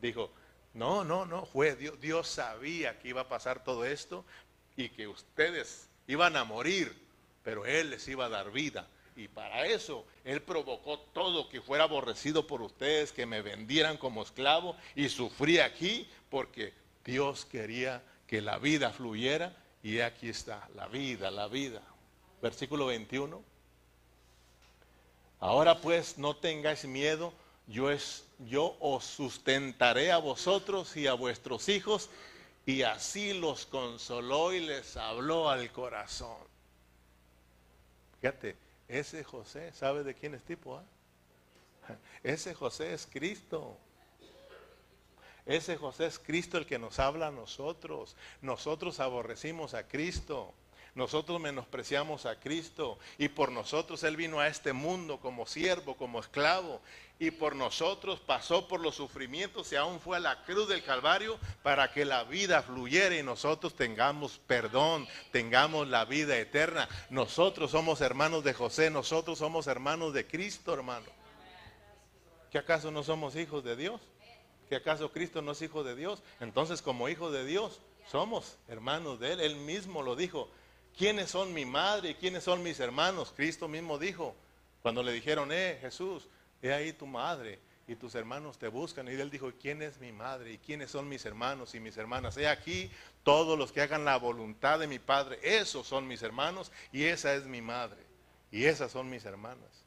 Dijo, no, no, no, fue Dios, Dios sabía que iba a pasar todo esto y que ustedes iban a morir, pero Él les iba a dar vida. Y para eso Él provocó todo que fuera aborrecido por ustedes, que me vendieran como esclavo y sufrí aquí porque Dios quería que la vida fluyera y aquí está, la vida, la vida. Versículo 21. Ahora pues no tengáis miedo, yo, yo os sustentaré a vosotros y a vuestros hijos. Y así los consoló y les habló al corazón. Fíjate, ese José, ¿sabe de quién es tipo? Ah? Ese José es Cristo. Ese José es Cristo el que nos habla a nosotros. Nosotros aborrecimos a Cristo. Nosotros menospreciamos a Cristo y por nosotros Él vino a este mundo como siervo, como esclavo y por nosotros pasó por los sufrimientos y aún fue a la cruz del Calvario para que la vida fluyera y nosotros tengamos perdón, tengamos la vida eterna. Nosotros somos hermanos de José, nosotros somos hermanos de Cristo, hermano. ¿Que acaso no somos hijos de Dios? ¿Que acaso Cristo no es hijo de Dios? Entonces como hijo de Dios somos hermanos de Él. Él mismo lo dijo. ¿Quiénes son mi madre y quiénes son mis hermanos? Cristo mismo dijo, cuando le dijeron, eh, Jesús, he ahí tu madre y tus hermanos te buscan. Y él dijo, ¿quién es mi madre y quiénes son mis hermanos y mis hermanas? He aquí todos los que hagan la voluntad de mi Padre, esos son mis hermanos y esa es mi madre y esas son mis hermanas.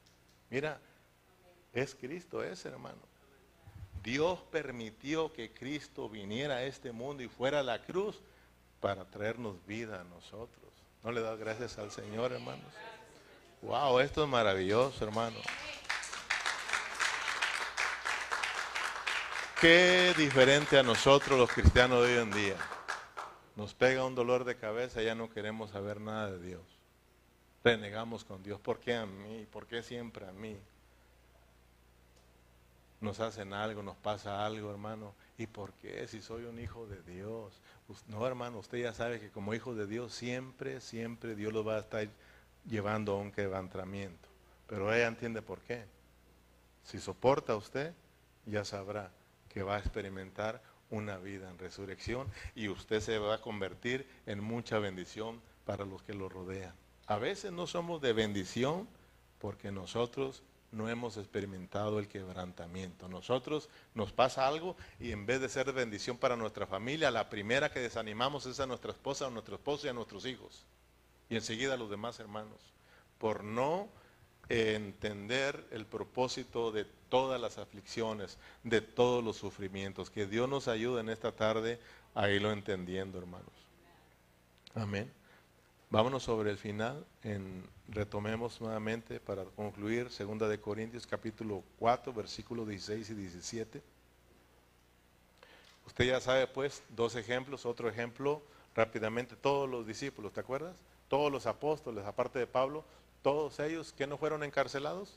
Mira, es Cristo ese hermano. Dios permitió que Cristo viniera a este mundo y fuera a la cruz para traernos vida a nosotros. ¿No le das gracias al Señor, hermanos? Wow, esto es maravilloso, hermano. Qué diferente a nosotros los cristianos de hoy en día. Nos pega un dolor de cabeza, ya no queremos saber nada de Dios. Renegamos con Dios. ¿Por qué a mí? ¿Por qué siempre a mí? Nos hacen algo, nos pasa algo, hermano. ¿Y por qué? Si soy un hijo de Dios. No, hermano, usted ya sabe que como hijo de Dios siempre, siempre Dios lo va a estar llevando a un quebrantamiento. Pero ella entiende por qué. Si soporta usted, ya sabrá que va a experimentar una vida en resurrección y usted se va a convertir en mucha bendición para los que lo rodean. A veces no somos de bendición porque nosotros no hemos experimentado el quebrantamiento. Nosotros nos pasa algo y en vez de ser bendición para nuestra familia, la primera que desanimamos es a nuestra esposa, a nuestro esposo y a nuestros hijos. Y enseguida a los demás hermanos. Por no entender el propósito de todas las aflicciones, de todos los sufrimientos. Que Dios nos ayude en esta tarde a irlo entendiendo, hermanos. Amén. Vámonos sobre el final, retomemos nuevamente para concluir 2 de Corintios capítulo 4, versículos 16 y 17. Usted ya sabe pues dos ejemplos, otro ejemplo rápidamente, todos los discípulos, ¿te acuerdas? Todos los apóstoles, aparte de Pablo, todos ellos que no fueron encarcelados,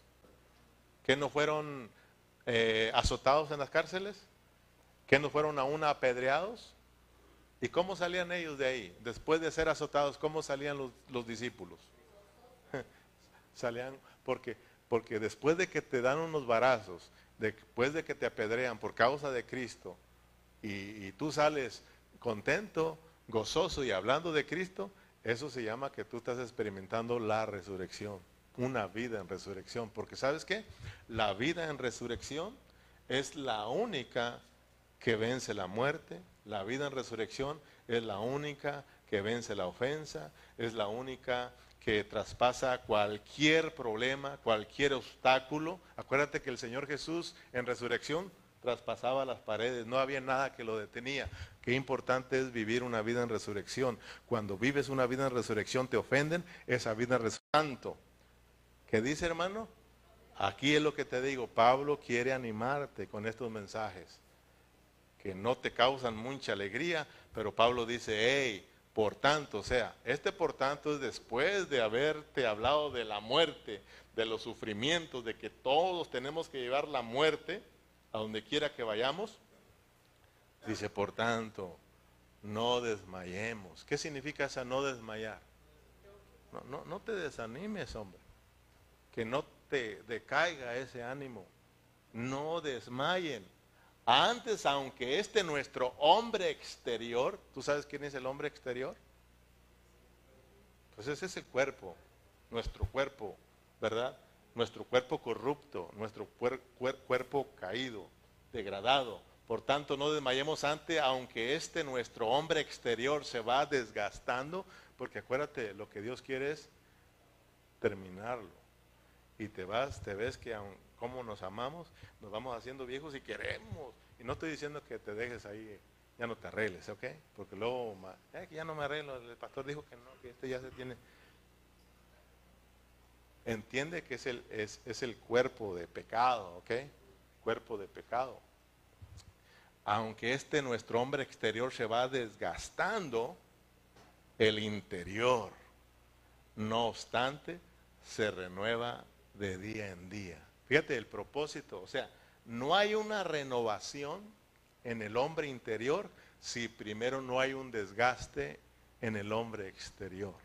que no fueron eh, azotados en las cárceles, que no fueron aún apedreados, ¿Y cómo salían ellos de ahí? Después de ser azotados, ¿cómo salían los, discípulos? salían porque, porque después de que te dan unos varazos, después de que te apedrean por causa de Cristo, y, y tú sales contento, gozoso y hablando de Cristo, eso se llama que tú estás experimentando la resurrección, una vida en resurrección. Porque sabes qué? La vida en resurrección es la única que vence la muerte, la vida en resurrección es la única que vence la ofensa, es la única que traspasa cualquier problema, cualquier obstáculo. Acuérdate que el Señor Jesús en resurrección traspasaba las paredes, no había nada que lo detenía. Qué importante es vivir una vida en resurrección. Cuando vives una vida en resurrección te ofenden, esa vida en resurrección. ¿Qué dice hermano? Aquí es lo que te digo, Pablo quiere animarte con estos mensajes que no te causan mucha alegría, pero Pablo dice, hey, por tanto, o sea, este por tanto es después de haberte hablado de la muerte, de los sufrimientos, de que todos tenemos que llevar la muerte a donde quiera que vayamos. Dice, por tanto, no desmayemos. ¿Qué significa esa no desmayar? No, no, no te desanimes, hombre. Que no te decaiga ese ánimo. No desmayen. Antes, aunque este nuestro hombre exterior, ¿tú sabes quién es el hombre exterior? Pues ese es el cuerpo, nuestro cuerpo, ¿verdad? Nuestro cuerpo corrupto, nuestro cuerpo caído, degradado, Por tanto, no desmayemos ante, aunque este nuestro hombre exterior se va desgastando, porque acuérdate, lo que Dios quiere es terminarlo. Y te vas, te ves que aun, como nos amamos, nos vamos haciendo viejos y queremos. Y no estoy diciendo que te dejes ahí, ya no te arregles, ¿ok? Porque luego, eh, ya no me arreglo, el pastor dijo que no, que este ya se tiene. Entiende que es el, es, es el cuerpo de pecado, ¿ok? Cuerpo de pecado aunque este nuestro hombre exterior se va desgastando, el interior, no obstante, se renueva de día en día. Fíjate el propósito, o sea, no hay una renovación en el hombre interior si primero no hay un desgaste en el hombre exterior.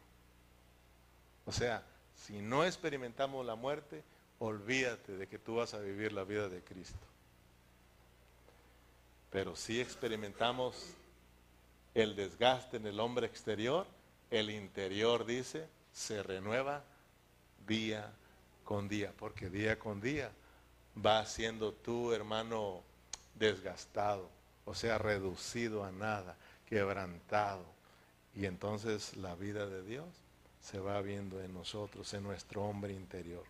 O sea, si no experimentamos la muerte, olvídate de que tú vas a vivir la vida de Cristo pero si experimentamos el desgaste en el hombre exterior, el interior, dice, se renueva día con día, porque día con día va siendo tú, hermano, desgastado, o sea, reducido a nada, quebrantado. Y entonces la vida de Dios se va viendo en nosotros, en nuestro hombre interior.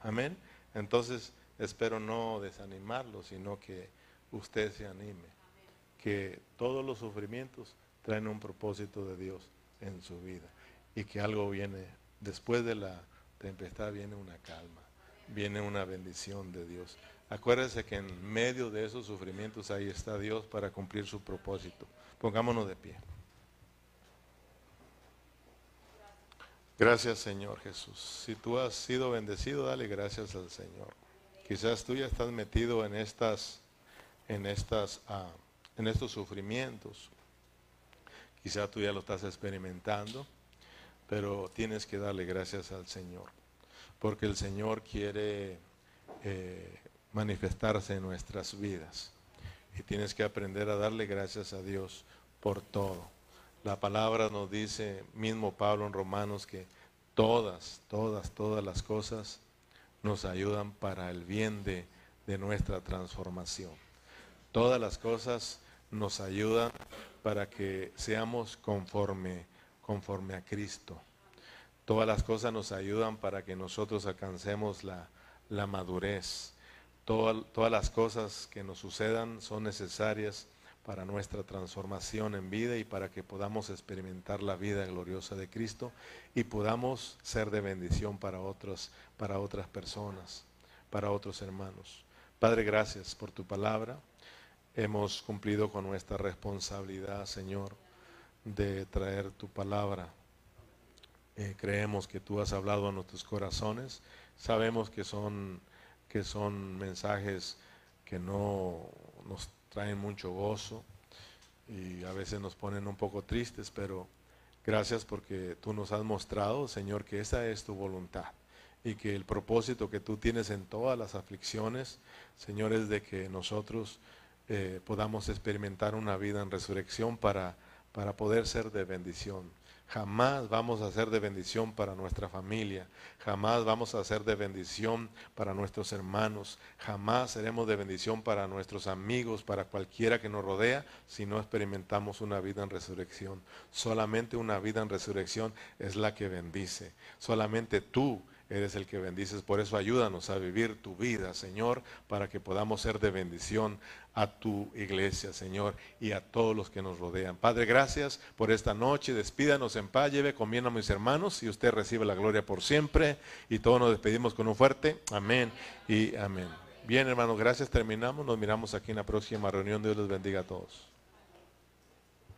Amén. Entonces, espero no desanimarlo, sino que usted se anime, que todos los sufrimientos traen un propósito de Dios en su vida y que algo viene, después de la tempestad viene una calma, viene una bendición de Dios. Acuérdese que en medio de esos sufrimientos ahí está Dios para cumplir su propósito. Pongámonos de pie. Gracias Señor Jesús. Si tú has sido bendecido, dale gracias al Señor. Quizás tú ya estás metido en estas en, estas, ah, en estos sufrimientos. Quizá tú ya lo estás experimentando, pero tienes que darle gracias al Señor, porque el Señor quiere eh, manifestarse en nuestras vidas y tienes que aprender a darle gracias a Dios por todo. La palabra nos dice, mismo Pablo en Romanos, que todas, todas, todas las cosas nos ayudan para el bien de, de nuestra transformación. Todas las cosas nos ayudan para que seamos conforme, conforme a Cristo. Todas las cosas nos ayudan para que nosotros alcancemos la, madurez. todas las cosas que nos sucedan son necesarias para nuestra transformación en vida y para que podamos experimentar la vida gloriosa de Cristo y podamos ser de bendición para otros, para otras personas, para otros hermanos. Padre, gracias por tu palabra hemos cumplido con nuestra responsabilidad, Señor, de traer tu palabra. Eh, creemos que tú has hablado a nuestros corazones. Sabemos que son, que son mensajes que no nos traen mucho gozo y a veces nos ponen un poco tristes, pero gracias porque tú nos has mostrado, Señor, que esa es tu voluntad y que el propósito que tú tienes en todas las aflicciones, Señor, es de que nosotros eh, podamos experimentar una vida en resurrección para, para poder ser de bendición. Jamás vamos a ser de bendición para nuestra familia, jamás vamos a ser de bendición para nuestros hermanos, jamás seremos de bendición para nuestros amigos, para cualquiera que nos rodea, si no experimentamos una vida en resurrección. Solamente una vida en resurrección es la que bendice. Solamente tú eres el que bendices. Por eso ayúdanos a vivir tu vida, Señor, para que podamos ser de bendición a tu iglesia, Señor, y a todos los que nos rodean. Padre, gracias por esta noche. Despídanos en paz, lleve comiendo a mis hermanos y usted recibe la gloria por siempre. Y todos nos despedimos con un fuerte amén y amén. Bien, hermanos, gracias. Terminamos. Nos miramos aquí en la próxima reunión. Dios les bendiga a todos.